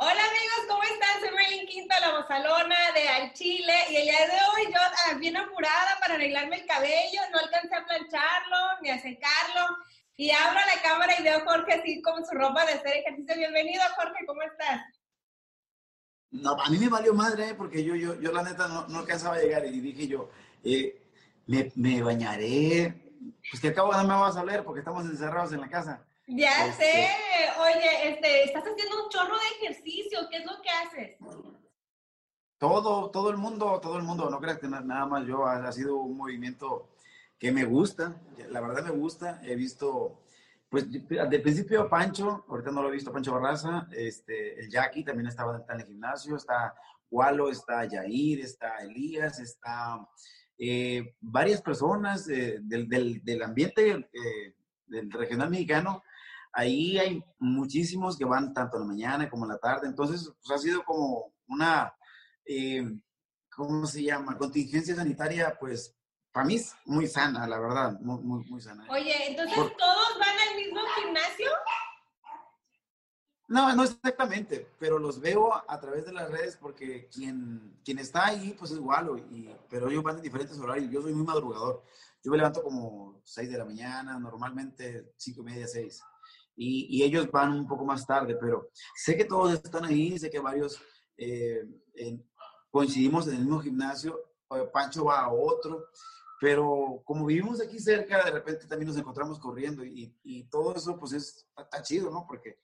Hola amigos, ¿cómo están? Soy Maylin Quinto, la bozalona de Al Chile y el día de hoy yo ah, bien apurada para arreglarme el cabello, no alcancé a plancharlo ni a secarlo y abro la cámara y veo a Jorge así con su ropa de hacer ejercicio. Bienvenido Jorge, ¿cómo estás? No, a mí me valió madre, ¿eh? porque yo, yo, yo la neta no, no alcanzaba a llegar y dije yo, eh, me, me, bañaré, pues que acabo no me vas a hablar porque estamos encerrados en la casa. Ya este, sé, oye, este, estás haciendo un chorro de ejercicio, ¿qué es lo que haces? Todo, todo el mundo, todo el mundo, no creas que nada más yo, ha, sido un movimiento que me gusta, la verdad me gusta, he visto, pues de principio Pancho, ahorita no lo he visto, Pancho Barraza, este, el Jackie también estaba en el gimnasio, está Walo, está Yair, está Elías, está eh, varias personas eh, del, del, del, ambiente eh, del regional mexicano ahí hay muchísimos que van tanto en la mañana como en la tarde, entonces pues ha sido como una, eh, ¿cómo se llama? Contingencia sanitaria, pues para mí es muy sana, la verdad, muy, muy, muy sana. Oye, entonces todos van al mismo gimnasio. No, no exactamente, pero los veo a través de las redes porque quien, quien está ahí, pues es igual, y, pero ellos van en diferentes horarios. Yo soy muy madrugador. Yo me levanto como 6 de la mañana, normalmente 5 y media, 6 y, ellos van un poco más tarde, pero sé que todos están ahí, sé que varios eh, coincidimos en el mismo gimnasio, Pancho va a otro, pero como vivimos aquí cerca, de repente también nos encontramos corriendo y, y todo eso pues es, está chido, ¿no? Porque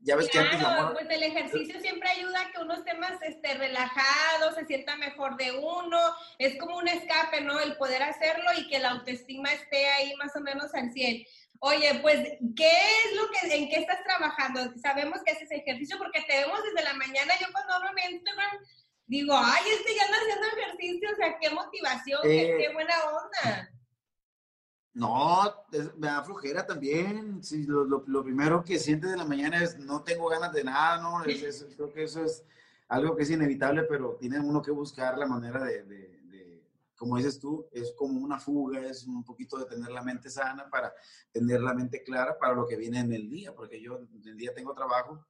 ya ves que antes la pues el ejercicio siempre ayuda a que uno esté más este, relajado, se sienta mejor de uno, es como un escape, ¿no? El poder hacerlo y que la autoestima esté ahí más o menos al 100. Oye, pues, ¿qué es lo que, en qué estás trabajando? Sabemos que haces ejercicio porque te vemos desde la mañana. Yo cuando hablo en Instagram digo, ay, este ya anda haciendo ejercicio, o sea, qué motivación, qué, eh, buena onda. No, me da flojera también. Sí, lo, lo, primero que sientes de la mañana es no tengo ganas de nada, ¿no? creo que eso es algo que es inevitable, pero tiene uno que buscar la manera de como dices tú, es como una fuga, es un poquito de tener la mente sana para tener la mente clara para lo que viene en el día, porque yo en el día tengo trabajo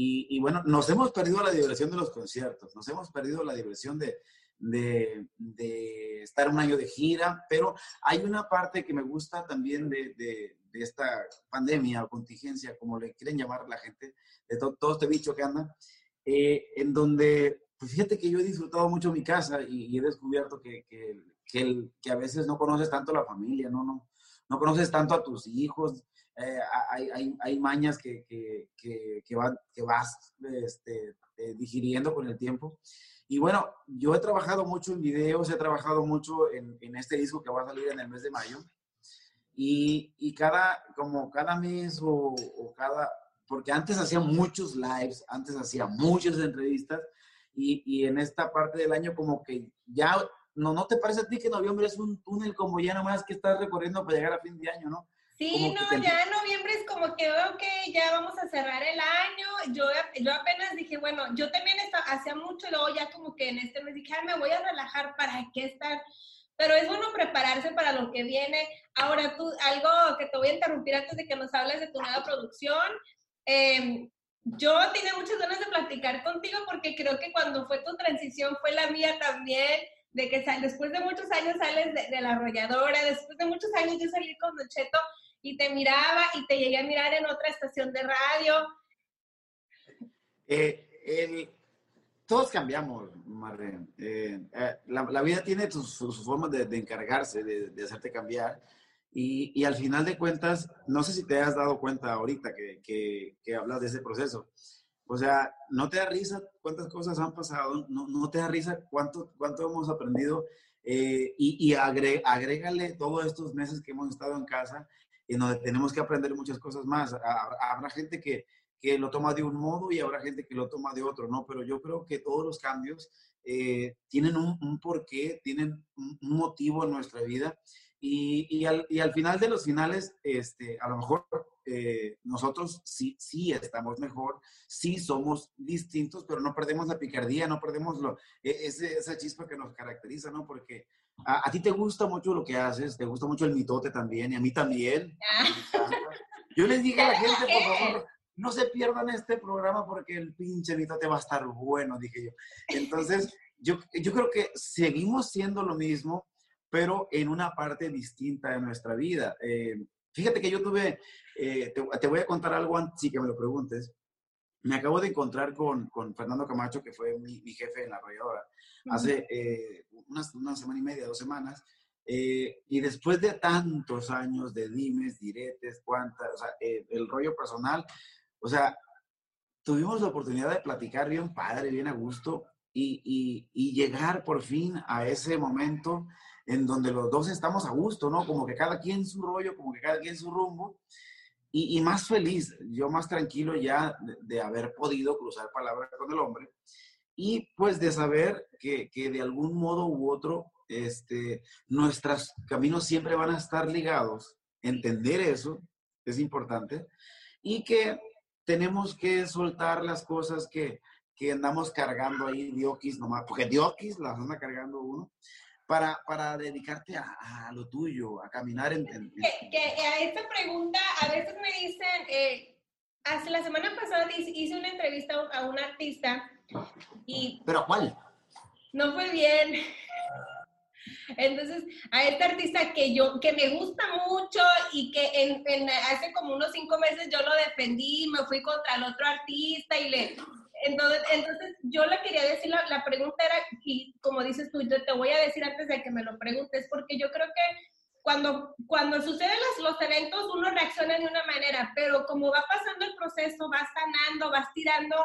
y, bueno, nos hemos perdido la diversión de los conciertos, nos hemos perdido la diversión de, de, estar un año de gira, pero hay una parte que me gusta también de, de, esta pandemia o contingencia, como le quieren llamar la gente, de todo este bicho que anda, eh, en donde pues fíjate que yo he disfrutado mucho mi casa y, he descubierto que, que, que, que, a veces no conoces tanto a la familia, no, no, no conoces tanto a tus hijos. Eh, hay, hay, hay, mañas que, que, van, que vas este, eh, digiriendo con el tiempo. Y bueno, yo he trabajado mucho en videos, he trabajado mucho en, en este disco que va a salir en el mes de mayo. Y, y cada, como cada mes o, o cada, porque antes hacía muchos lives, antes hacía muchas entrevistas, y, en esta parte del año como que ya, no, ¿no te parece a ti que noviembre es un túnel como ya nomás que estás recorriendo para llegar a fin de año, no? Sí, no, ya en noviembre es como que, ok, ya vamos a cerrar el año. Yo, yo apenas dije, bueno, yo también hacía mucho, luego ya como que en este mes dije, me voy a relajar, ¿para qué estar? Pero es bueno prepararse para lo que viene. Ahora tú, algo que te voy a interrumpir antes de que nos hables de tu nueva producción. Eh, yo tenía muchas ganas de platicar contigo porque creo que cuando fue tu transición fue la mía también, de que después de muchos años sales de, la arrolladora, después de muchos años yo salí con Don y te miraba y te llegué a mirar en otra estación de radio. Eh, todos cambiamos, Marren. Eh, eh, la, vida tiene sus, formas de, encargarse, de, de hacerte cambiar. Y, y, al final de cuentas, no sé si te has dado cuenta ahorita que, que, que, hablas de ese proceso. O sea, no te da risa cuántas cosas han pasado, no, no te da risa cuánto, cuánto hemos aprendido eh, y, y agrégale todos estos meses que hemos estado en casa y donde tenemos que aprender muchas cosas más. Habrá gente que, que lo toma de un modo y habrá gente que lo toma de otro, ¿no? Pero yo creo que todos los cambios eh, tienen un, un porqué, tienen un motivo en nuestra vida y, y, al, y, al, final de los finales, este, a lo mejor eh, nosotros sí, sí estamos mejor, sí somos distintos, pero no perdemos la picardía, no perdemos lo, e, ese, esa chispa que nos caracteriza, ¿no? Porque a, a, ti te gusta mucho lo que haces, te gusta mucho el mitote también, y a mí también. Yo les dije a la gente, por favor, no se pierdan este programa porque el pinche te va a estar bueno, dije yo. Entonces, yo, yo creo que seguimos siendo lo mismo, pero en una parte distinta de nuestra vida. Eh, fíjate que yo tuve, eh, te, voy a contar algo antes y que me lo preguntes. Me acabo de encontrar con, con Fernando Camacho, que fue mi, mi jefe en la arrolladora, hace eh, una, una, semana y media, dos semanas. y después de tantos años de dimes, diretes, cuantas, o sea, el rollo personal, o sea, tuvimos la oportunidad de platicar bien padre, bien a gusto y, y, y llegar por fin a ese momento en donde los dos estamos a gusto, ¿no? Como que cada quien su rollo, como que cada quien su rumbo. Y, y más feliz, yo más tranquilo ya de, haber podido cruzar palabras con el hombre y pues de saber que, que, de algún modo u otro, este, nuestros caminos siempre van a estar ligados. Entender eso es importante y que tenemos que soltar las cosas que, que andamos cargando ahí, diokis nomás, porque diokis las anda cargando uno, para, para dedicarte a, lo tuyo, a caminar en... Que, a esta pregunta a veces me dicen, eh, hace la semana pasada hice una entrevista a un artista y... ¿Pero cuál? No fue bien. Entonces, a este artista que yo, que me gusta mucho y que en, hace como unos cinco meses yo lo defendí, me fui contra el otro artista y le, entonces, entonces yo le quería decir, la, la, pregunta era, y como dices tú, yo te voy a decir antes de que me lo preguntes, porque yo creo que cuando, cuando suceden los, los eventos uno reacciona de una manera, pero como va pasando el proceso, vas sanando, vas tirando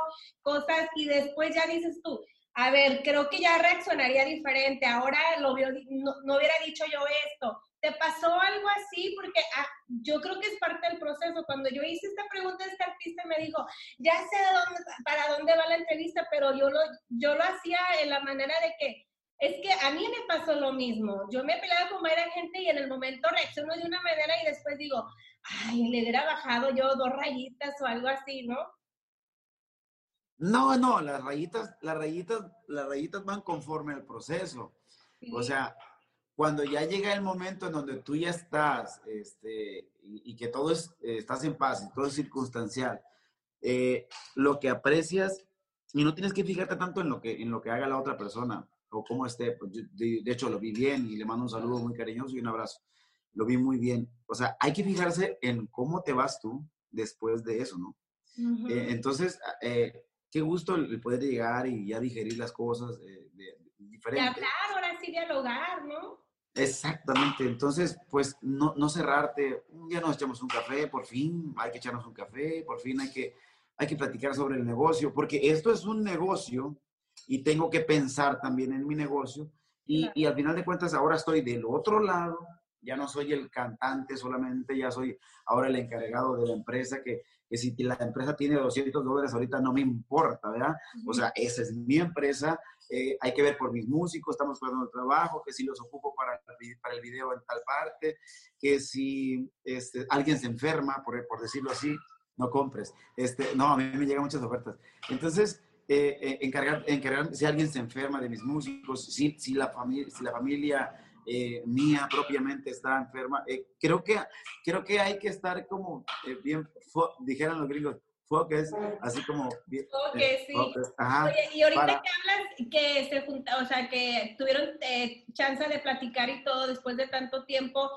cosas y después ya dices tú, a ver, creo que ya reaccionaría diferente, ahora lo vio, no, hubiera dicho yo esto. ¿Te pasó algo así? Porque ah, yo creo que es parte del proceso. Cuando yo hice esta pregunta, este artista me dijo, ya sé dónde, para dónde va la entrevista, pero yo lo, yo lo hacía en la manera de que, es que a mí me pasó lo mismo. Yo me peleaba con varias gente y en el momento reacciono de una manera y después digo, ay, le hubiera bajado yo dos rayitas o algo así, ¿no? No, no, las rayitas, las rayitas, las rayitas van conforme al proceso. O sea, cuando ya llega el momento en donde tú ya estás, este, y, que todo es, eh, estás en paz y todo es circunstancial, eh, lo que aprecias, y no tienes que fijarte tanto en lo que, en lo que haga la otra persona o cómo esté. Pues, de, hecho, lo vi bien y le mando un saludo muy cariñoso y un abrazo. Lo vi muy bien. O sea, hay que fijarse en cómo te vas tú después de eso, ¿no? Eh, entonces, qué gusto el poder llegar y ya digerir las cosas de, de, diferente. Y hablar, ahora sí dialogar, ¿no? Exactamente, entonces, pues no, no cerrarte, un día nos echamos un café, por fin hay que echarnos un café, por fin hay que, hay que platicar sobre el negocio, porque esto es un negocio y tengo que pensar también en mi negocio y, y al final de cuentas ahora estoy del otro lado, ya no soy el cantante solamente, ya soy ahora el encargado de la empresa que, que si la empresa tiene 200 dólares ahorita no me importa, ¿verdad? O sea, esa es mi empresa, eh, hay que ver por mis músicos, estamos jugando el trabajo, que si los ocupo para, para el video en tal parte, que si este, alguien se enferma, por, por decirlo así, no compres. Este, no, a mí me llegan muchas ofertas. Entonces, eh, eh, encargar, encargar, si alguien se enferma de mis músicos, si, si, la, familia, si la familia eh, mía propiamente está enferma. Eh, creo, que, creo que hay que estar como eh, bien, dijeran los gringos, focus, así como bien, sí. Oye, y ahorita que hablas que se junta, o sea, que tuvieron chance de platicar y todo después de tanto tiempo,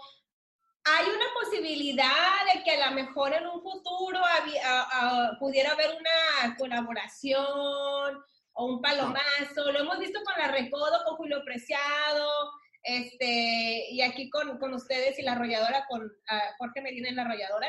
hay una posibilidad de que a lo mejor en un futuro pudiera haber una colaboración o un palomazo. Lo hemos visto con la Recodo, con Julio Preciado, este, y aquí con, con ustedes y la arrolladora, con uh, Jorge Medina en la arrolladora.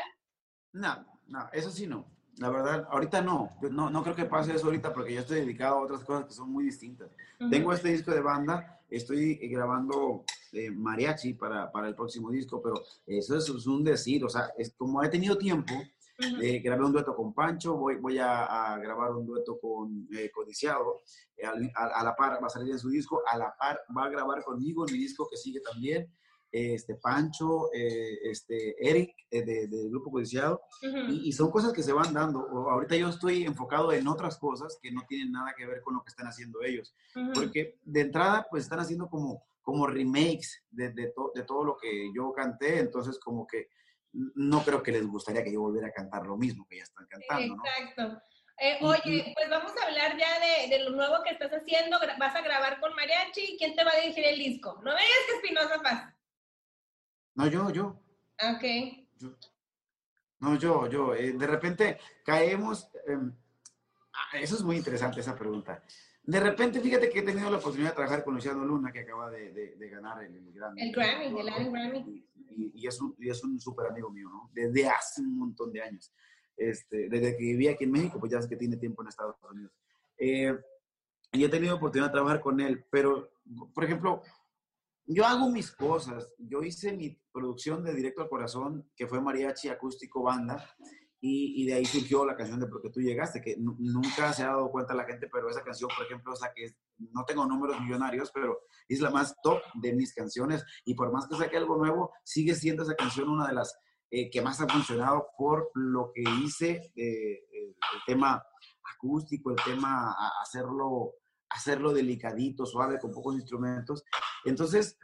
No, no, eso sí no. La verdad, ahorita no. no. No creo que pase eso ahorita porque yo estoy dedicado a otras cosas que son muy distintas. Tengo este disco de banda, estoy grabando eh, mariachi para, para, el próximo disco, pero eso es, es, un decir. O sea, es, como he tenido tiempo, eh, grabé un dueto con Pancho, voy, voy a, grabar un dueto con eh, Codiciado, eh, a, la par va a salir en su disco, a la par va a grabar conmigo en mi disco que sigue también, este Pancho, este Eric del grupo Codiciado, y, son cosas que se van dando. ahorita yo estoy enfocado en otras cosas que no tienen nada que ver con lo que están haciendo ellos, porque de entrada pues están haciendo como, como remakes de, de, de todo lo que yo canté, entonces como que no creo que les gustaría que yo volviera a cantar lo mismo que ya están cantando, ¿no? Exacto. Eh, oye, pues vamos a hablar ya de, de, lo nuevo que estás haciendo. Vas a grabar con mariachi. ¿Quién te va a dirigir el disco? No veas que Espinosa pasa. No, yo, yo. Ok. Yo. No, yo, yo. Eh, de repente caemos. Eh, eso es muy interesante, esa pregunta. De repente, fíjate que he tenido la oportunidad de trabajar con Luciano Luna, que acaba de, de, de ganar el, el, Grammy. El Grammy, el Latin Grammy. Y, y, es un, y es un súper amigo mío, ¿no? Desde hace un montón de años. Este, desde que vivía aquí en México, pues ya es que tiene tiempo en Estados Unidos. Eh, y he tenido oportunidad de trabajar con él, pero, por ejemplo, yo hago mis cosas. Yo hice mi producción de Directo al Corazón, que fue mariachi acústico banda, y, y, de ahí surgió la canción de Porque tú llegaste, que nunca se ha dado cuenta la gente, pero esa canción, por ejemplo, o sea, que no tengo números millonarios, pero es la más top de mis canciones, y por más que saque algo nuevo, sigue siendo esa canción una de las eh, que más ha funcionado por lo que hice, eh, el, el, tema acústico, el tema a hacerlo, hacerlo delicadito, suave, con pocos instrumentos. Entonces,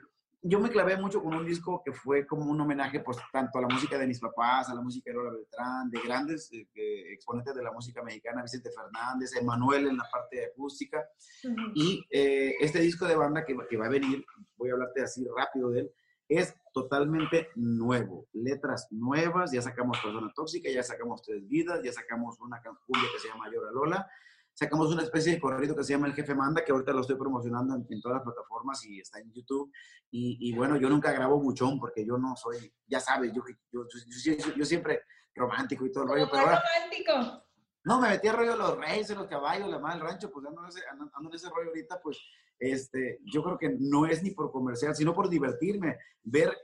yo me clavé mucho con un disco que fue como un homenaje, pues, tanto a la música de mis papás, a la música de Lola Beltrán, de grandes eh, exponentes de la música mexicana, Vicente Fernández, Emanuel en la parte acústica. Uh -huh. Y eh, este disco de banda que, que va a venir, voy a hablarte así rápido de él, es totalmente nuevo. Letras nuevas, ya sacamos Persona Tóxica, ya sacamos Tres Vidas, ya sacamos una cumbia que se llama Llora Lola, sacamos una especie de corrido que se llama El Jefe Manda, que ahorita lo estoy promocionando en, en todas las plataformas y está en YouTube. Y, y, bueno, yo nunca grabo muchón porque yo no soy, ya sabes, yo, yo, yo, yo siempre romántico y todo el rollo, pero ahora... romántico? No, me metí a rollo de los reyes, de los caballos, la madre del rancho, pues ando en, ese, ando en ese rollo ahorita, pues este, yo creo que no es ni por comercial, sino por divertirme, ver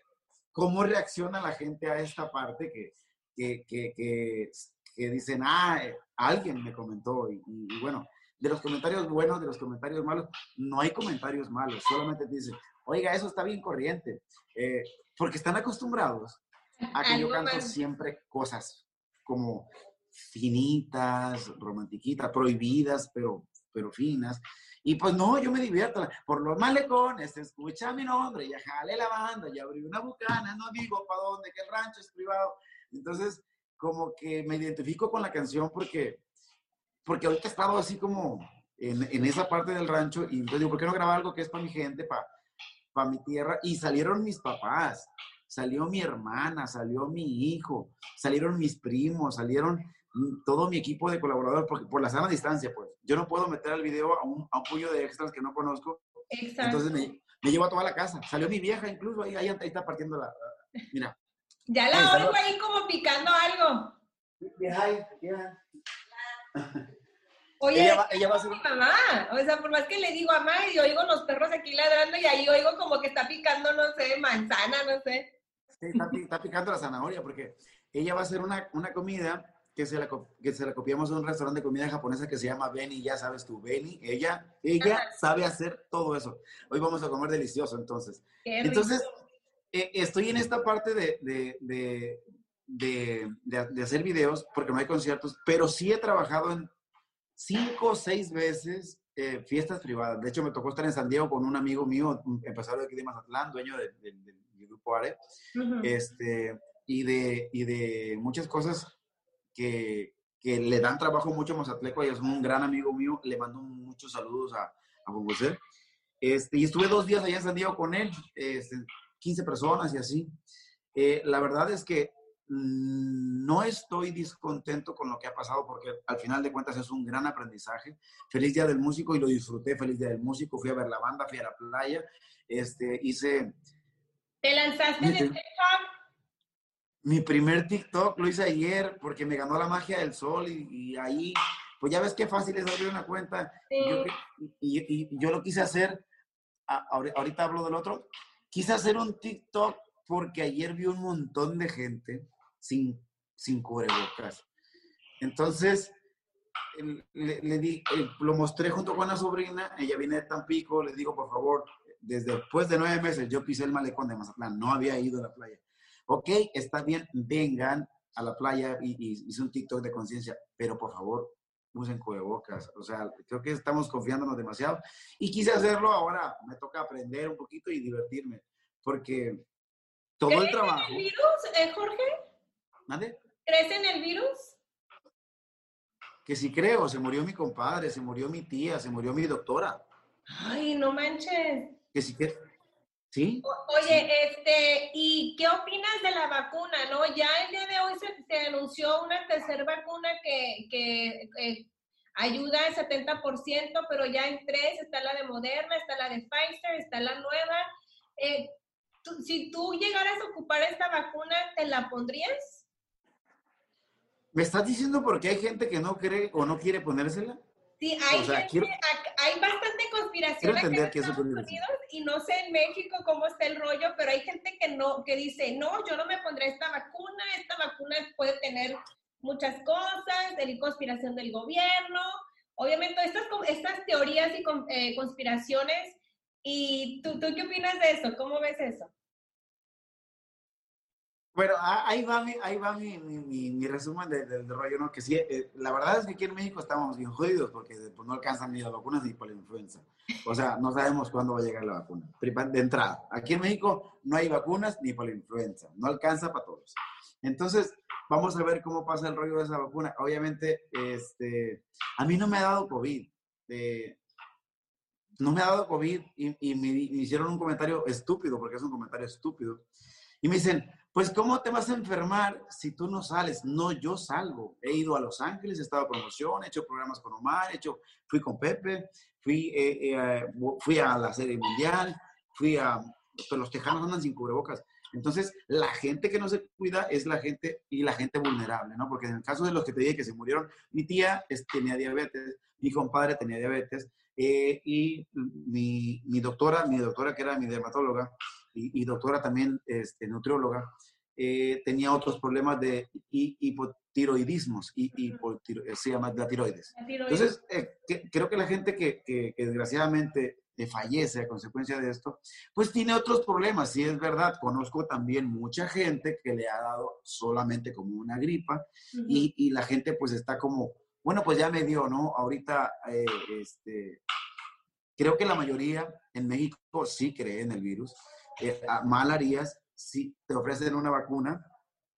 cómo reacciona la gente a esta parte que, que, que, que, que dicen, ah, alguien me comentó. Y, y, y, bueno, de los comentarios buenos, de los comentarios malos, no hay comentarios malos, solamente te dicen, oiga, eso está bien corriente, eh, porque están acostumbrados a que yo canto más. siempre cosas como finitas, romantiquitas, prohibidas, pero, pero finas. Y pues no, yo me divierto. Por los malecones, escucha mi nombre, ya jale la banda, ya abrí una bucana, no digo para dónde, que el rancho es privado. Entonces, como que me identifico con la canción porque, porque ahorita he estado así como en, en esa parte del rancho y entonces digo, ¿por qué no grabar algo que es para mi gente, para, para mi tierra? Y salieron mis papás, salió mi hermana, salió mi hijo, salieron mis primos, salieron todo mi equipo de colaboradores, porque por la sana distancia, pues. Yo no puedo meter el video a un, a un puño de extras que no conozco. Exacto. Entonces me, me, llevo a toda la casa. Salió mi vieja incluso, ahí, ahí, ahí está partiendo la... Mira. Ya la oigo ahí como picando algo. Vieja, vieja. Oye, ella va, ella va a ser... mi mamá. O sea, por más que le digo a mamá y oigo los perros aquí ladrando y ahí oigo como que está picando, no sé, manzana, no sé. Sí, está, está picando la zanahoria porque ella va a hacer una, una comida que se, la, que se la copiamos a un restaurante de comida japonesa que se llama Beni, ya sabes tú, Beni, ella, ella sabe hacer todo eso. Hoy vamos a comer delicioso, entonces. Entonces, eh, estoy en esta parte de, de, de, de, de hacer videos, porque no hay conciertos, pero sí he trabajado en cinco o seis veces eh, fiestas privadas. De hecho, me tocó estar en San Diego con un amigo mío, empresario de aquí de Mazatlán, dueño del grupo ARE, uh -huh. este, y, de, y de muchas cosas que, que, le dan trabajo mucho a Mazatleco, y es un gran amigo mío, le mando muchos saludos a, a José. Este, y estuve dos días allá en San Diego con él, este, 15 personas y así. Eh, la verdad es que mmm, no estoy descontento con lo que ha pasado porque al final de cuentas es un gran aprendizaje. Feliz Día del Músico y lo disfruté, feliz Día del Músico, fui a ver la banda, fui a la playa, este, hice... ¿Te lanzaste de TikTok? Mi primer TikTok lo hice ayer porque me ganó la magia del sol y, y ahí, pues ya ves qué fácil es abrir una cuenta. Sí. Yo, y, y, y, yo lo quise hacer, ahorita hablo del otro, quise hacer un TikTok porque ayer vi un montón de gente sin, sin cubrebocas. Entonces, le, di, lo mostré junto con la sobrina, ella viene de Tampico, le digo, por favor, desde después de nueve meses yo pisé el malecón de Mazatlán, no había ido a la playa ok, está bien, vengan a la playa y hice un TikTok de conciencia, pero por favor, usen cubrebocas. O sea, creo que estamos confiándonos demasiado. Y quise hacerlo, ahora me toca aprender un poquito y divertirme, porque todo el trabajo... el virus, eh, Jorge? ¿Mande? ¿Crees en el virus? Que sí creo, se murió mi compadre, se murió mi tía, se murió mi doctora. Ay, no manches. Que sí que... ¿Sí? oye, este, ¿y qué opinas de la vacuna? No, ya el día de hoy se, anunció una tercera vacuna que, que eh, ayuda al 70%, pero ya en tres está la de Moderna, está la de Pfizer, está la nueva. Eh, si tú llegaras a ocupar esta vacuna, ¿te la pondrías? ¿Me estás diciendo porque hay gente que no cree o no quiere ponérsela? Sí, hay, hay bastante conspiración aquí en Estados Unidos y no sé en México cómo está el rollo, pero hay gente que no, que dice, no, yo no me pondré esta vacuna, esta vacuna puede tener muchas cosas, de conspiración del gobierno, obviamente estas, estas teorías y eh, conspiraciones, ¿y tú, tú qué opinas de eso? ¿Cómo ves eso? Bueno, ahí va mi, ahí va mi, mi, resumen del rollo, ¿no? Que sí, eh, la verdad es que aquí en México estamos bien jodidos porque pues, no alcanzan ni las vacunas ni por la influenza. O sea, no sabemos cuándo va a llegar la vacuna. De entrada, aquí en México no hay vacunas ni por la influenza. No alcanza para todos. Entonces, vamos a ver cómo pasa el rollo de esa vacuna. Obviamente, este, a mí no me ha dado COVID. Eh, no me ha dado COVID y, me, me hicieron un comentario estúpido, porque es un comentario estúpido. Y me dicen, pues, ¿cómo te vas a enfermar si tú no sales? No, yo salgo. He ido a Los Ángeles, he estado a promoción, he hecho programas con Omar, he hecho, fui con Pepe, fui, eh, eh, fui a la serie mundial, fui a... Pues, los tejanos andan sin cubrebocas. Entonces, la gente que no se cuida es la gente y la gente vulnerable, ¿no? Porque en el caso de los que te dije que se murieron, mi tía tenía diabetes, mi compadre tenía diabetes, eh, y mi, mi, doctora, mi doctora que era mi dermatóloga, y, doctora también este, nutrióloga, eh, tenía otros problemas de hipotiroidismos, y, eh, se llama la tiroides. Entonces, eh, creo que la gente que, que, desgraciadamente fallece a consecuencia de esto, pues tiene otros problemas, sí es verdad, conozco también mucha gente que le ha dado solamente como una gripa y, y, la gente pues está como, bueno, pues ya me dio, ¿no? Ahorita, este, creo que la mayoría en México sí cree en el virus, eh, mal harías si te ofrecen una vacuna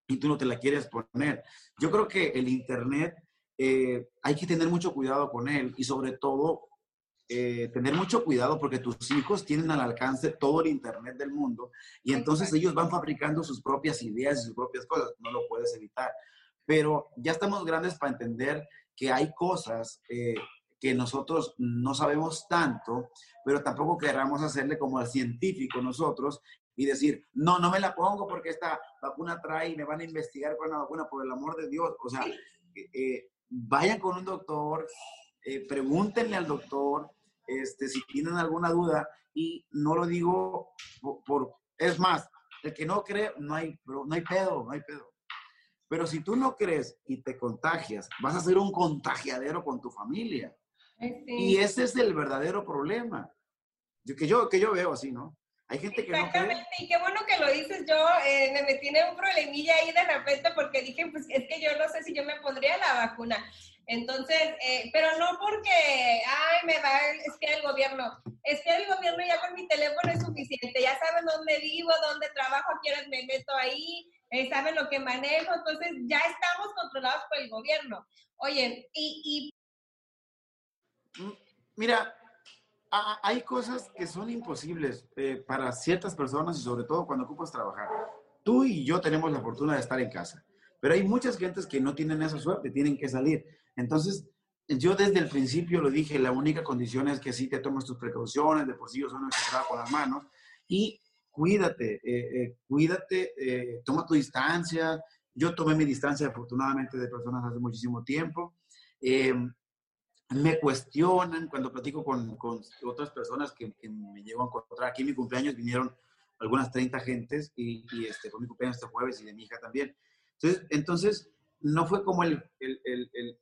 y tú no te la quieres poner. Yo creo que el Internet eh, hay que tener mucho cuidado con él y sobre todo eh, tener mucho cuidado porque tus hijos tienen al alcance todo el Internet del mundo y entonces ellos van fabricando sus propias ideas y sus propias cosas. No lo puedes evitar. Pero ya estamos grandes para entender que hay cosas que nosotros no sabemos tanto, pero tampoco queramos hacerle como al científico nosotros y decir, no, no me la pongo porque esta vacuna trae y me van a investigar con la vacuna, por el amor de Dios. O sea, eh, eh, vayan con un doctor, eh, pregúntenle al doctor este, si tienen alguna duda y no lo digo por, es más, el que no cree, no hay, no hay pedo, no hay pedo. Pero si tú no crees y te contagias, vas a ser un contagiadero con tu familia. Y ese es el verdadero problema. que, yo, que yo veo así, ¿no? Hay gente que Exactamente, y qué bueno que lo dices. Yo eh, me metí en un problemilla ahí de repente porque dije, pues es que yo no sé si yo me pondría la vacuna. Entonces, eh, pero no porque, ay, me va a espiar el gobierno. Espiar el gobierno ya con mi teléfono es suficiente. Ya saben dónde vivo, dónde trabajo, quiénes me meto ahí, eh, saben lo que manejo. Entonces, ya estamos controlados por el gobierno. Oye, y Mira, hay cosas que son imposibles eh, para ciertas personas y sobre todo cuando ocupas trabajar. Tú y yo tenemos la fortuna de estar en casa, pero hay muchas gentes que no tienen esa suerte, tienen que salir. Entonces, yo desde el principio lo dije, la única condición es que sí te tomes tus precauciones, de por sí yo soy con las manos, y cuídate, eh, eh, cuídate, toma tu distancia. Yo tomé mi distancia afortunadamente de personas hace muchísimo tiempo me cuestionan cuando platico con, con otras personas que, me llevan a encontrar. Aquí en mi cumpleaños vinieron algunas 30 gentes y, y este, fue mi cumpleaños este jueves y de mi hija también. Entonces, entonces no fue como el, el, el,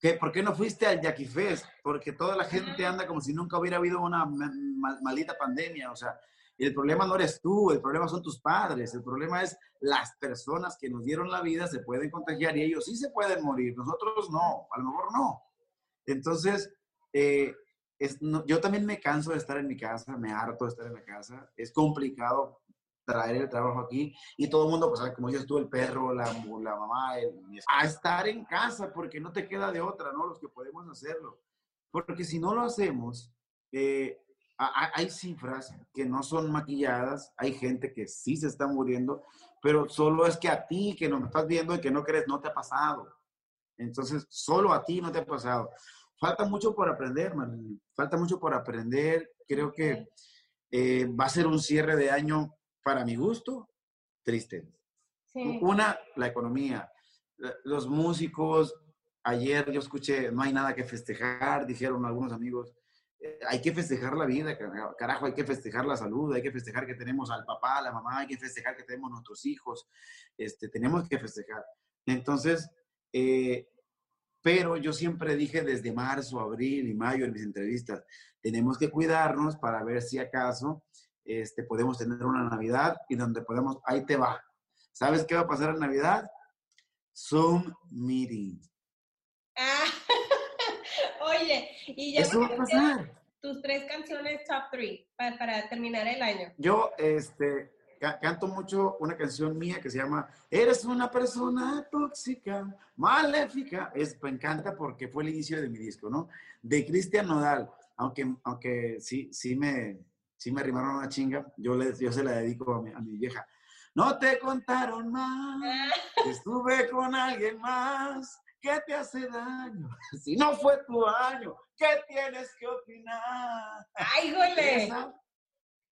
que, ¿por qué no fuiste al Jackie Fest? Porque toda la gente anda como si nunca hubiera habido una maldita pandemia. O sea, el problema no eres tú, el problema son tus padres, el problema es las personas que nos dieron la vida se pueden contagiar y ellos sí se pueden morir, nosotros no, a lo mejor no. Entonces, eh, yo también me canso de estar en mi casa, me harto de estar en la casa. Es complicado traer el trabajo aquí y todo el mundo, pues, como dices tú, el perro, la, la mamá, el, a estar en casa porque no te queda de otra, ¿no? Los que podemos hacerlo. Porque si no lo hacemos, eh, hay cifras que no son maquilladas, hay gente que sí se está muriendo, pero solo es que a ti que nos estás viendo y que no crees, no te ha pasado. Entonces, solo a ti no te ha pasado. Falta mucho por aprender, Marlene. Falta mucho por aprender. Creo que eh, va a ser un cierre de año, para mi gusto, triste. Una, la economía. Los músicos, ayer yo escuché, no hay nada que festejar, dijeron algunos amigos. Eh, hay que festejar la vida, carajo, hay que festejar la salud, hay que festejar que tenemos al papá, a la mamá, hay que festejar que tenemos nuestros hijos, este, tenemos que festejar. Entonces, eh, pero yo siempre dije desde marzo, abril y mayo en mis entrevistas, tenemos que cuidarnos para ver si acaso este, podemos tener una Navidad y donde podemos, ahí te va. ¿Sabes qué va a pasar en Navidad? Zoom meeting. Ah, oye, y ya Eso va a pasar. tus tres canciones top three para, para terminar el año. Yo, este, canto mucho una canción mía que se llama Eres una persona tóxica, maléfica. Es, me encanta porque fue el inicio de mi disco, ¿no? De Cristian Nodal. Aunque, aunque sí, sí me, sí me arrimaron una chinga, yo, les, yo se la dedico a mi, a mi vieja. No te contaron más, estuve con alguien más que te hace daño. Si no fue tu año, ¿qué tienes que opinar? ¡Ay, gole! Esa,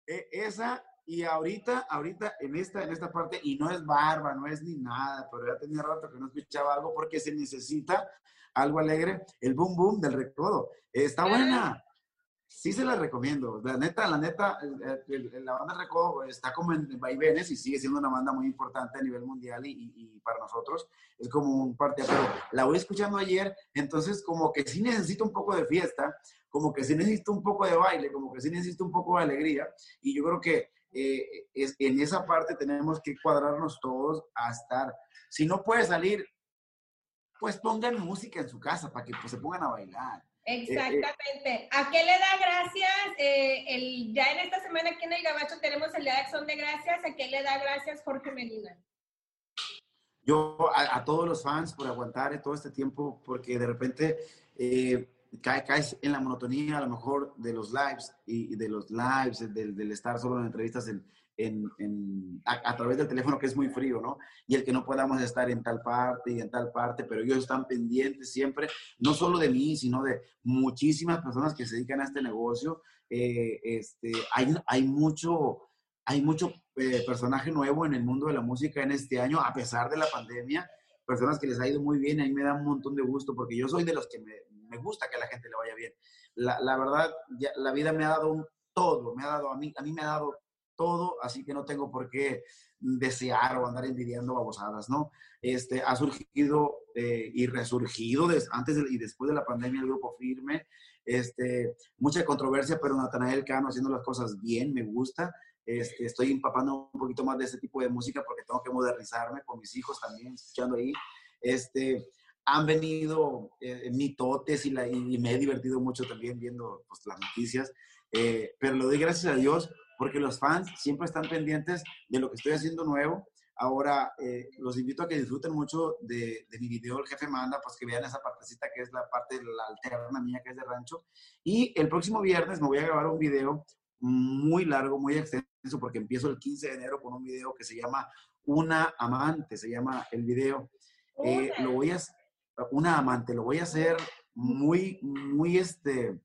e, esa y ahorita, ahorita en esta, en esta parte, y no es barba, no es ni nada, pero ya tenía rato que no escuchaba algo porque se necesita algo alegre, el boom boom del recodo. Está buena. Sí se la recomiendo. La neta, la neta, la banda Recodo está como en vaivenes y sigue siendo una banda muy importante a nivel mundial y, y, para nosotros es como un parte. Pero la voy escuchando ayer, entonces como que sí necesito un poco de fiesta, como que sí necesito un poco de baile, como que sí necesito un poco de alegría. Y yo creo que eh, es, en esa parte tenemos que cuadrarnos todos a estar. Si no puede salir, pues pongan música en su casa para que pues, se pongan a bailar. Eh, eh, Exactamente. ¿A qué le da gracias? el, ya en esta semana aquí en el Gabacho tenemos el Día de Acción de Gracias. ¿A qué le da gracias Jorge Medina? Yo a, todos los fans por aguantar todo este tiempo, porque de repente caes, en la monotonía a lo mejor de los lives y, de los lives, del, estar solo en entrevistas en, en, a, través del teléfono que es muy frío, ¿no? Y el que no podamos estar en tal parte y en tal parte, pero ellos están pendientes siempre, no solo de mí, sino de muchísimas personas que se dedican a este negocio. Eh, este, hay, hay mucho, hay mucho eh, personaje nuevo en el mundo de la música en este año, a pesar de la pandemia personas que les ha ido muy bien, a mí me da un montón de gusto porque yo soy de los que me, me gusta que a la gente le vaya bien. La, la verdad, la vida me ha dado todo, me ha dado a mí, a mí me ha dado todo, así que no tengo por qué desear o andar envidiando babosadas, ¿no? Este, ha surgido eh, y resurgido antes y después de la pandemia el grupo Firme, este, mucha controversia, pero Natanael Cano haciendo las cosas bien, me gusta. Este, estoy empapando un poquito más de ese tipo de música porque tengo que modernizarme con mis hijos también, escuchando ahí. Este, han venido eh, mitotes y, la, y, me he divertido mucho también viendo pues, las noticias, eh, pero lo doy gracias a Dios porque los fans siempre están pendientes de lo que estoy haciendo nuevo. Ahora, eh, los invito a que disfruten mucho de, de, mi video El Jefe Manda, pues que vean esa partecita que es la parte de la alterna mía, que es de rancho. Y el próximo viernes me voy a grabar un video muy largo, muy extenso, porque empiezo el 15 de enero con un video que se llama Una Amante, se llama el video. Eh, lo voy a, una amante, lo voy a hacer muy, muy, este,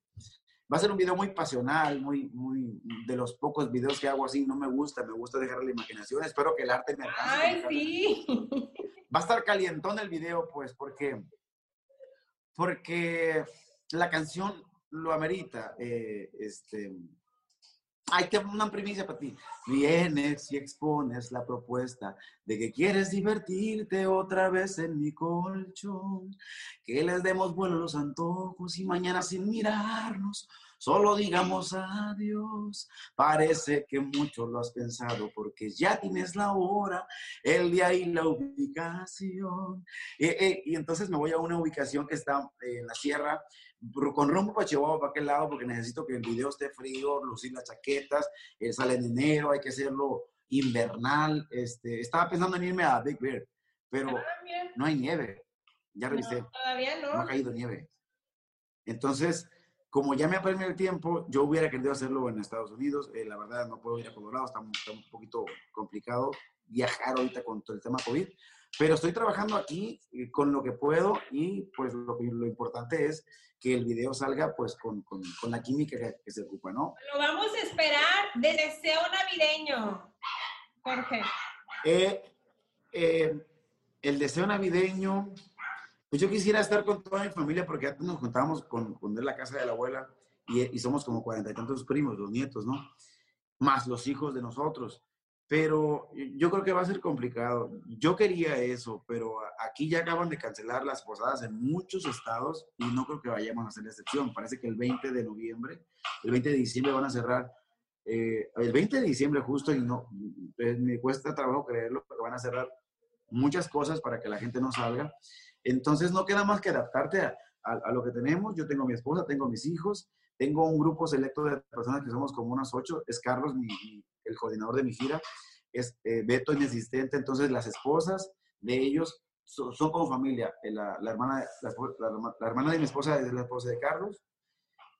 va a ser un video muy pasional, muy, muy, de los pocos videos que hago así, no me gusta, me gusta dejar la imaginación, espero que el arte me alcance. ¡Ay, sí! Va a estar calientón el video, pues, porque, porque la canción lo amerita, eh, este, hay que una primicia para ti. Vienes y expones la propuesta de que quieres divertirte otra vez en mi colchón. Que les demos vuelo a los antojos y mañana sin mirarnos solo digamos adiós. Parece que mucho lo has pensado porque ya tienes la hora, el día y la ubicación. Eh, eh, y entonces me voy a una ubicación que está en la sierra, con rumbo para Chihuahua, para aquel lado, porque necesito que el video esté frío, lucir las chaquetas, eh, sale en enero, hay que hacerlo invernal. Este, estaba pensando en irme a Big Bear, pero Ah, no hay nieve. Ya No, revisé, todavía no ha no. caído nieve. Entonces, como ya me apremió el tiempo, yo hubiera querido hacerlo en Estados Unidos. Eh, la verdad, no puedo ir a Colorado, está, está un poquito complicado viajar ahorita con todo el tema COVID. Pero estoy trabajando aquí eh, con lo que puedo y pues lo, que- lo importante es que el video salga pues con, con- con la química que, que se ocupa, ¿no? Lo vamos a esperar de deseo navideño, Jorge. Eh, eh, el deseo navideño, pues yo quisiera estar con toda mi familia porque antes nos juntábamos con, con la casa de la abuela y, y somos como cuarenta y tantos primos, los nietos, ¿no? Más los hijos de nosotros. Pero yo creo que va a ser complicado. Yo quería eso, pero aquí ya acaban de cancelar las posadas en muchos estados y no creo que vayamos a hacer excepción. Parece que el 20 de noviembre, el 20 de diciembre van a cerrar eh, el 20 de diciembre justo y no, eh, me cuesta trabajo creerlo, porque van a cerrar muchas cosas para que la gente no salga. Entonces no queda más que adaptarte a, a- a lo que tenemos. Yo tengo mi esposa, tengo mis hijos, tengo un grupo selecto de personas que somos como unas ocho. Es Carlos, mi- mi- el coordinador de mi gira, es eh, Beto, inexistente. Entonces las esposas de ellos so- son, como familia. Eh, La, la hermana, la, hermana de mi esposa es la esposa de Carlos.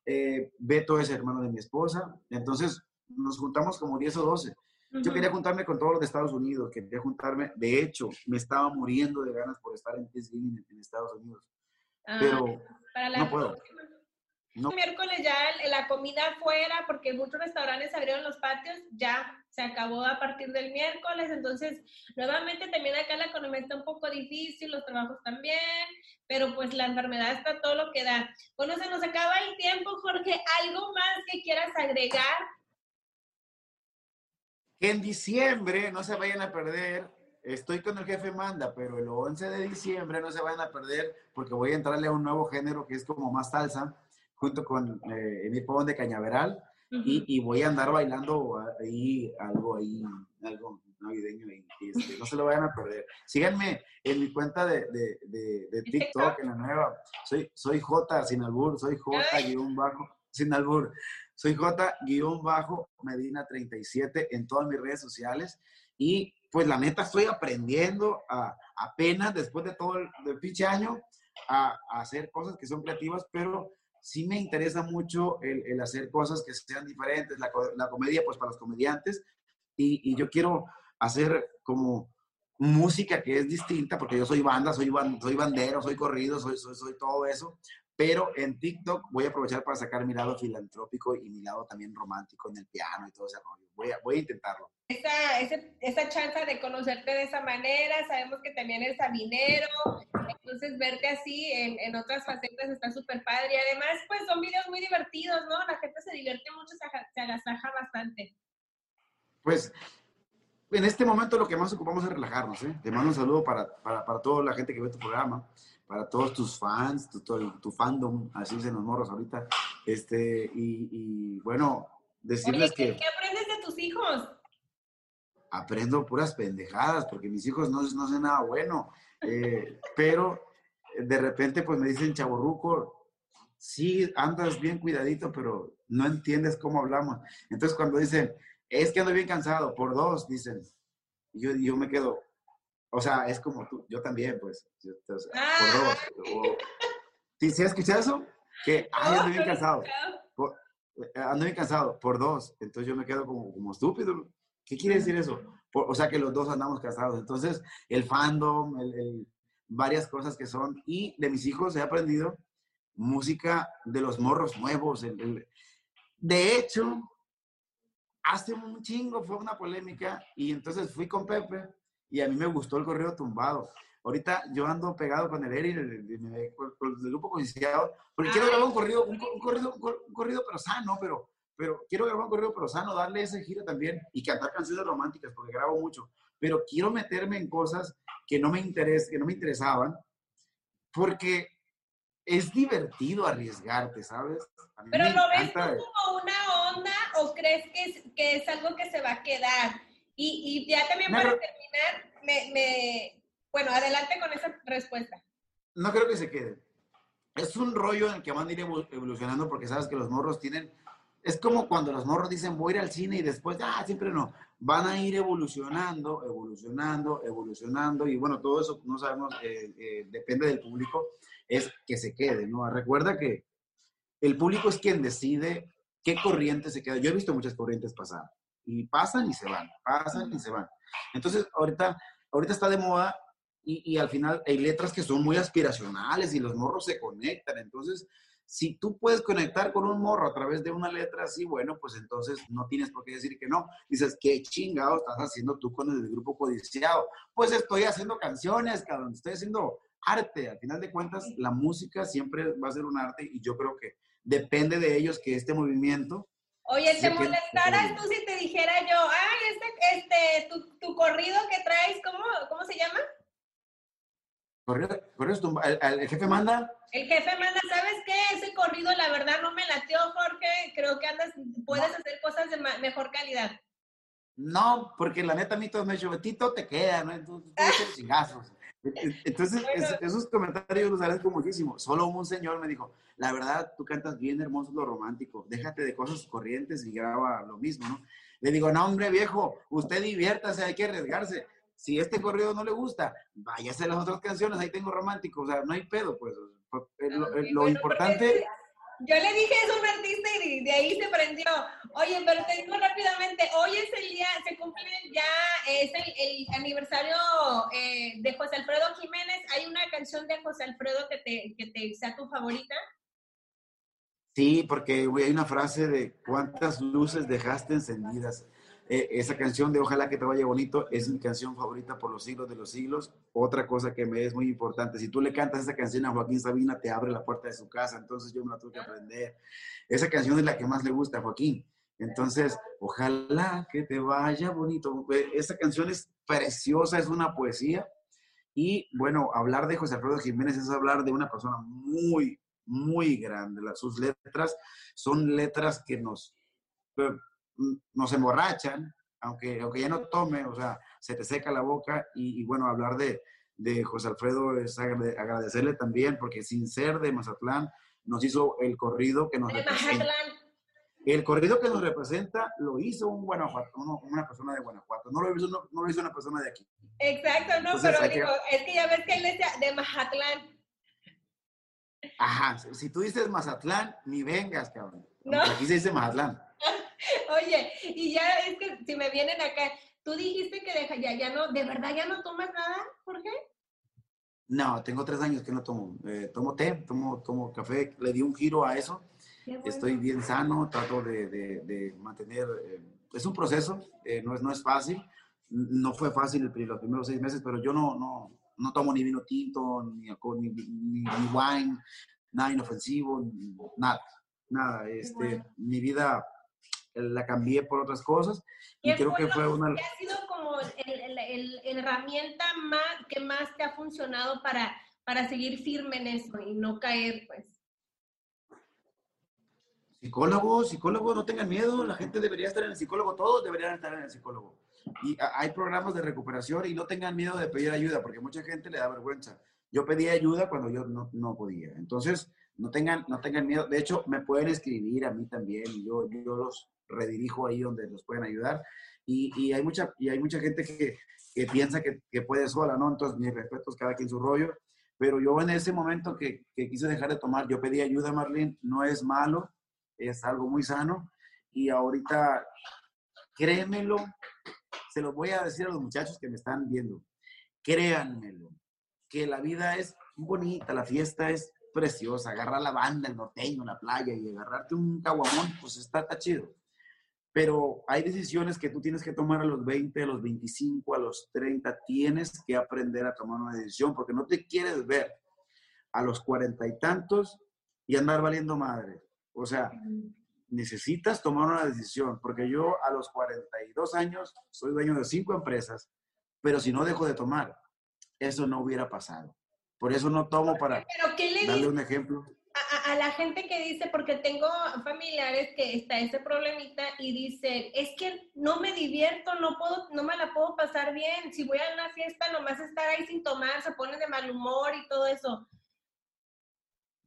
Eh, Beto es hermano de mi esposa. Entonces nos juntamos como 10 o 12. Yo quería juntarme con todos los de Estados Unidos, quería juntarme, de hecho, me estaba muriendo de ganas por estar en Thanksgiving en, en Estados Unidos, Ah, pero para la no puedo. próxima. No, El miércoles ya la comida afuera, porque muchos restaurantes abrieron los patios, ya se acabó a partir del miércoles, entonces nuevamente también acá la economía está un poco difícil, los trabajos también, pero pues la enfermedad está todo lo que da. Bueno, se nos acaba el tiempo, Jorge, ¿algo más que quieras agregar? que en diciembre no se vayan a perder, estoy con el jefe Manda, pero el 11 de diciembre no se vayan a perder porque voy a entrarle a un nuevo género que es como más salsa, junto con eh, mi pavón de cañaveral, y, y voy a andar bailando ahí algo ahí, algo navideño ahí, y, este, no se lo vayan a perder. Síganme en mi cuenta de, de, de, de TikTok, en la nueva, soy, soy J sin albur, soy J guion bajo, sin albur, soy J guion bajo Medina 37 en todas mis redes sociales y pues la neta estoy aprendiendo a, apenas después de todo el del pinche año a, a hacer cosas que son creativas, pero sí me interesa mucho el, el hacer cosas que sean diferentes, la, la comedia pues para los comediantes y, y yo quiero hacer como música que es distinta, porque yo soy banda, soy, ban- soy bandero, soy corrido, soy, soy, soy todo eso, pero en TikTok voy a aprovechar para sacar mi lado filantrópico y mi lado también romántico en el piano y todo ese rollo. Voy a, voy a intentarlo. esa, ese- esa chance de conocerte de esa manera, sabemos que también eres sabinero, entonces verte así en, en otras facetas está súper padre y además pues son videos muy divertidos, ¿no? La gente se divierte mucho, se, aga- se agasaja bastante. Pues en este momento lo que más ocupamos es relajarnos. ¿eh? Te mando un saludo para, para, para toda la gente que ve tu programa, para todos tus fans, tu, tu, tu fandom, así se nos morros ahorita. Este, y, y bueno, decirles Oye, ¿qué, que qué aprendes de tus hijos? aprendo puras pendejadas, porque mis hijos no, no hacen nada bueno. Eh, pero de repente pues me dicen, chaborruco, sí, andas bien cuidadito, pero no entiendes cómo hablamos. Entonces cuando dicen, es que ando bien cansado, por dos, dicen, yo, yo me quedo, o sea, es como tú, yo también, pues, yo- o sea, por dos. O- ¿Sí, ¿sí has escuchado eso? Que, ay, ando bien cansado, eh, ando bien cansado, por dos. Entonces yo me quedo como, como estúpido. ¿Qué quiere decir eso? Por- o sea, que los dos andamos cansados. Entonces, el fandom, el- el- varias cosas que son. Y de mis hijos he aprendido música de los morros nuevos. el- de hecho, hace un chingo fue una polémica y entonces fui con Pepe y a mí me gustó el corrido tumbado. Ahorita yo ando pegado con el Eri, el, grupo coincidiado, porque quiero Ay, grabar un corrido, un, co- un corrido, un cor- un corrido, pero sano, pero, pero quiero grabar un corrido, pero sano, darle ese giro también y cantar canciones románticas, porque grabo mucho. Pero quiero meterme en cosas que no me interes, que no me interesaban, porque es divertido arriesgarte, ¿sabes? ¿Pero me lo ves tú como una onda o crees que es, que es algo que se va a quedar? Y, y ya también No, para terminar, me, me, bueno, adelante con esa respuesta. No creo que se quede. Es un rollo en el que van a ir evol- evolucionando porque sabes que los morros tienen es como cuando los morros dicen voy a ir al cine y después, ah, siempre no. Van a ir evolucionando, evolucionando, evolucionando y bueno, todo eso no sabemos, eh, eh, depende del público, es que se quede, ¿no? Recuerda que el público es quien decide qué corriente se queda. Yo he visto muchas corrientes pasar y pasan y se van, pasan y se van. Entonces, ahorita, ahorita está de moda y, y al final hay letras que son muy aspiracionales y los morros se conectan. Entonces, si tú puedes conectar con un morro a través de una letra así, bueno, pues entonces no tienes por qué decir que no. Dices, ¿qué chingado estás haciendo tú con el grupo codiciado? Pues estoy haciendo canciones, cabrón, estoy haciendo arte. Al final de cuentas, la música siempre va a ser un arte y yo creo que depende de ellos que este movimiento... Oye, ¿te molestaras tú si te dijera yo, ay, este, este, tu, tu corrido que traes, ¿cómo, cómo se llama? Corrido, corrido, el, el jefe manda. El jefe manda, ¿sabes qué? Ese corrido, la verdad, no me latió, Jorge. Creo que andas, puedes hacer cosas de mejor calidad. No, porque la neta a mí todo me dicho, Tito te queda, ¿no? Tú, tú chingazos. Entonces, esos comentarios los agradezco muchísimo. Solo un señor me dijo, la verdad, tú cantas bien hermoso lo romántico, déjate de cosas corrientes y graba lo mismo, ¿no? Le digo, no, hombre, viejo, usted diviértase, hay que arriesgarse. Si este corrido no le gusta, váyase a las otras canciones, ahí tengo romántico, o sea, no hay pedo, pues. Lo, importante... Yo le dije eso a un artista y de ahí se prendió. Oye, pero te digo rápidamente, hoy es el día, se cumple ya, es el, aniversario eh, de José Alfredo Jiménez. ¿Hay una canción de José Alfredo que te, que te sea tu favorita? Sí, porque hay una frase de cuántas luces dejaste encendidas. Eh, esa canción de Ojalá que te vaya bonito es mi canción favorita por los siglos de los siglos. Otra cosa que me es muy importante, si tú le cantas esa canción a Joaquín Sabina, te abre la puerta de su casa, entonces yo me la tuve que aprender. Esa canción es la que más le gusta a Joaquín. Entonces, ojalá que te vaya bonito. Esa canción es preciosa, es una poesía. Y bueno, hablar de José Alfredo Jiménez es hablar de una persona muy, muy grande. Sus letras son letras que nos nos emborrachan, aunque, aunque ya no tome, o sea, se te seca la boca y, bueno, hablar de, de, José Alfredo es agradecerle también, porque sin ser de Mazatlán, nos hizo el corrido que nos representa. El corrido que nos representa lo hizo un Guanajuato, una persona de Guanajuato, no lo hizo, no, lo hizo una persona de aquí. Exacto, no, pero digo, es que ya ves que él es de Mazatlán. Ajá, si tú dices Mazatlán, ni vengas, cabrón. No. Aquí se dice Mazatlán. Oye, y ya es que si me vienen acá, tú dijiste que deja, ya, ya no, ¿de verdad ya no tomas nada, Jorge? No, tengo tres años que no tomo. Eh, tomo té, tomo, tomo café, le di un giro a eso. Estoy bien sano, trato de, de, mantener... Eh, es un proceso, eh, no, es, no es fácil. No fue fácil los primeros seis meses, pero yo no, no, no tomo ni vino tinto, ni, ni, ni, ni wine, nada inofensivo, nada, nada. Este, Mi vida la cambié por otras cosas y creo que fue una... ¿Qué ha sido como el, herramienta más, que más te ha funcionado para, para seguir firme en eso y no caer, pues? Psicólogo, psicólogo, no tengan miedo, la gente debería estar en el psicólogo, todos deberían estar en el psicólogo. Y hay programas de recuperación y no tengan miedo de pedir ayuda, porque mucha gente le da vergüenza. Yo pedí ayuda cuando yo no, no podía. Entonces, no tengan, no tengan miedo. De hecho, me pueden escribir a mí también. Yo, yo los redirijo ahí donde los pueden ayudar. Y, y hay, mucha, y hay mucha gente que, que piensa que, que, puede sola, ¿no? Entonces, mis respetos, cada quien su rollo. Pero yo en ese momento que, que quise dejar de tomar, yo pedí ayuda, Marlene, no es malo, es algo muy sano. Y ahorita, créemelo, se lo voy a decir a los muchachos que me están viendo, créanmelo, que la vida es bonita, la fiesta es preciosa, agarrar la banda, el norteño, la playa y agarrarte un caguamón, pues está, está chido. Pero hay decisiones que tú tienes que tomar a los 20, a los 25, a los 30. Tienes que aprender a tomar una decisión porque no te quieres ver a los cuarenta y tantos y andar valiendo madre. O sea, necesitas tomar una decisión porque yo a los 42 años soy dueño de cinco empresas, pero si no dejo de tomar, eso no hubiera pasado. Por eso no tomo para darle un ejemplo. A, la gente que dice, porque tengo familiares que está ese problemita y dicen, es que no me divierto, no puedo, no me la puedo pasar bien. Si voy a una fiesta, nomás estar ahí sin tomar, se ponen de mal humor y todo eso.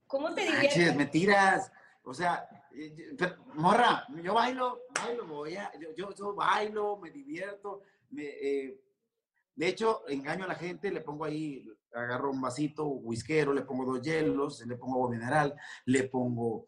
¿Cómo te diviertes? mentiras. O sea, morra, yo bailo, bailo, voy a, yo, yo, bailo, me divierto, me, eh, de hecho, engaño a la gente, le pongo ahí, agarro un vasito whiskero, le pongo dos hielos, le pongo agua mineral, le pongo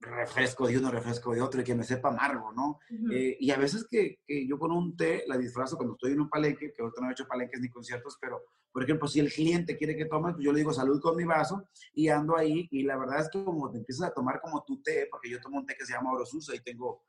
refresco de uno, refresco de otro y que me sepa amargo, ¿no? Eh, y a veces que, que, yo con un té la disfrazo cuando estoy en un palenque, que ahorita no he hecho palenques ni conciertos, pero por ejemplo, si el cliente quiere que tome, pues yo le digo salud con mi vaso y ando ahí y la verdad es que como te empiezas a tomar como tu té, porque yo tomo un té que se llama Orosusa y tengo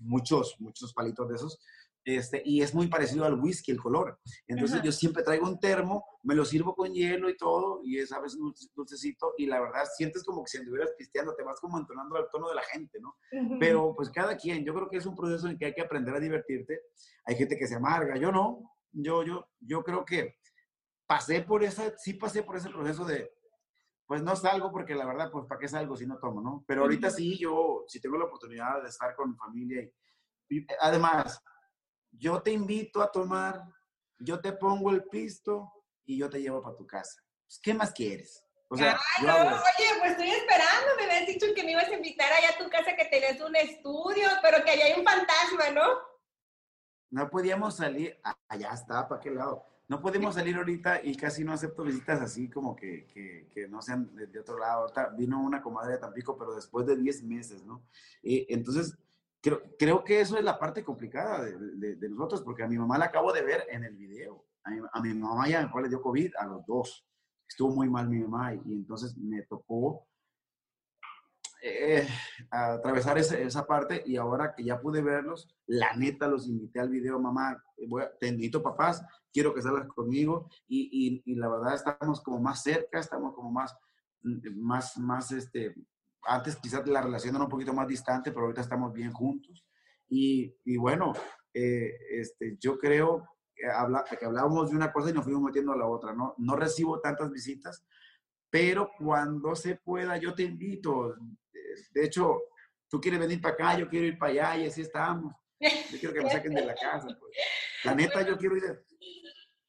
muchos, muchos palitos de esos, este, y es muy parecido al whisky, el color. Entonces yo siempre traigo un termo, me lo sirvo con hielo y todo, y es a veces dulcecito, y la verdad sientes como que si anduvieras pisteando, te vas como entonando al tono de la gente, ¿no? Pero pues cada quien, yo creo que es un proceso en que hay que aprender a divertirte. Hay gente que se amarga, yo no, yo, yo, yo creo que pasé por esa, sí pasé por ese proceso de, pues no salgo porque la verdad, pues ¿para qué salgo si no tomo, no? Pero ahorita sí, yo, si tengo la oportunidad de estar con mi familia y además, yo te invito a tomar, yo te pongo el pisto y yo te llevo para tu casa. Pues, ¿Qué más quieres? O sea, Ay, no, oye, pues estoy esperando, me habías dicho que me ibas a invitar allá a tu casa, que tenías un estudio, pero que allá hay un fantasma, ¿no? No podíamos salir, allá está, ¿para qué lado? No podemos salir ahorita y casi no acepto visitas así como que, que, que no sean de, otro lado. Ahorita vino una comadre de Tampico, pero después de 10 meses, ¿no? Y entonces, creo, creo que eso es la parte complicada de, de, nosotros, porque a mi mamá la acabo de ver en el video. A mi, mamá ya le dio COVID a los dos. Estuvo muy mal mi mamá y, entonces me tocó eh, atravesar esa, esa, parte y ahora que ya pude verlos, la neta los invité al video, mamá, voy te invito papás, quiero que salgas conmigo y, y, y, la verdad estamos como más cerca, estamos como más, más, más este, antes quizás la relación era un poquito más distante, pero ahorita estamos bien juntos. Y, y bueno, eh, este, yo creo que, habla, que hablábamos de una cosa y nos fuimos metiendo a la otra, ¿no? No recibo tantas visitas, pero cuando se pueda, yo te invito. De hecho, tú quieres venir para acá, yo quiero ir para allá y así estamos. Yo quiero que me saquen de la casa. Pues. La neta, yo quiero ir.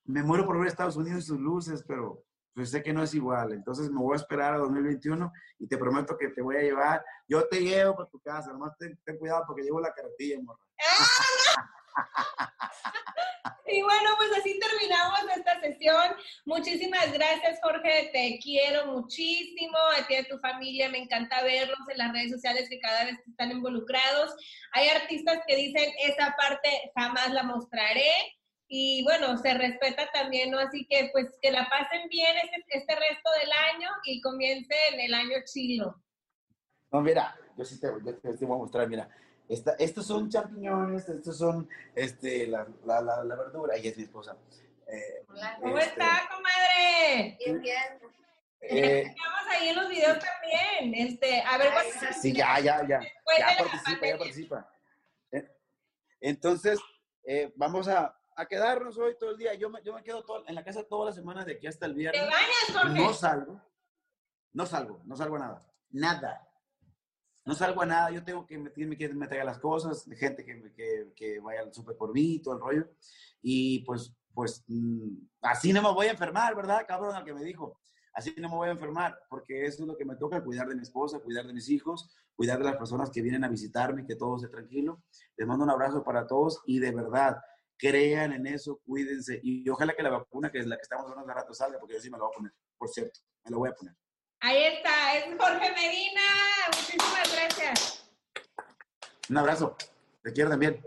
Me muero por ver Estados Unidos y sus luces, pero pues sé que no es igual. Entonces me voy a esperar a 2021 y te prometo que te voy a llevar. Yo te llevo para tu casa, nomás ten, cuidado porque llevo la carretilla, morra. Y bueno, pues así terminamos esta sesión. Muchísimas gracias, Jorge. Te quiero muchísimo. A ti y a tu familia me encanta verlos en las redes sociales que cada vez están involucrados. Hay artistas que dicen, esa parte jamás la mostraré y bueno, se respeta también, ¿no? Así que pues que la pasen bien este, este resto del año y comience en el año chilo. No, mira, yo sí te, te, voy a mostrar, mira, esta, estos son champiñones, estos son este, la, la, la, verdura, y es mi esposa. Eh, ¿Cómo este, está, comadre? Bien, bien. Eh, Estamos ahí en los videos también. Este, a ver, Sí, ya, ya, ya. Ya participa, ya participa. Entonces, eh, vamos a, a quedarnos hoy todo el día. Yo me, yo me quedo todo, en la casa toda la semana de aquí hasta el viernes. ¿Te bañas, Jorge? No salgo. No salgo, no salgo a nada. Nada. No salgo a nada. Yo tengo que me, que me traiga las cosas, gente que, que, que vaya al súper por mí, todo el rollo. Y pues, pues, mm, así no me voy a enfermar, ¿verdad? Cabrón, al que me dijo. Así no me voy a enfermar, porque eso es lo que me toca, cuidar de mi esposa, cuidar de mis hijos, cuidar de las personas que vienen a visitarme, que todo esté tranquilo. Les mando un abrazo para todos y de verdad, crean en eso, cuídense y ojalá que la vacuna, que es la que estamos hablando de rato, salga, porque yo sí me la voy a poner, por cierto, me la voy a poner. Ahí está, es Jorge Medina, muchísimas gracias. Un abrazo, te quiero también.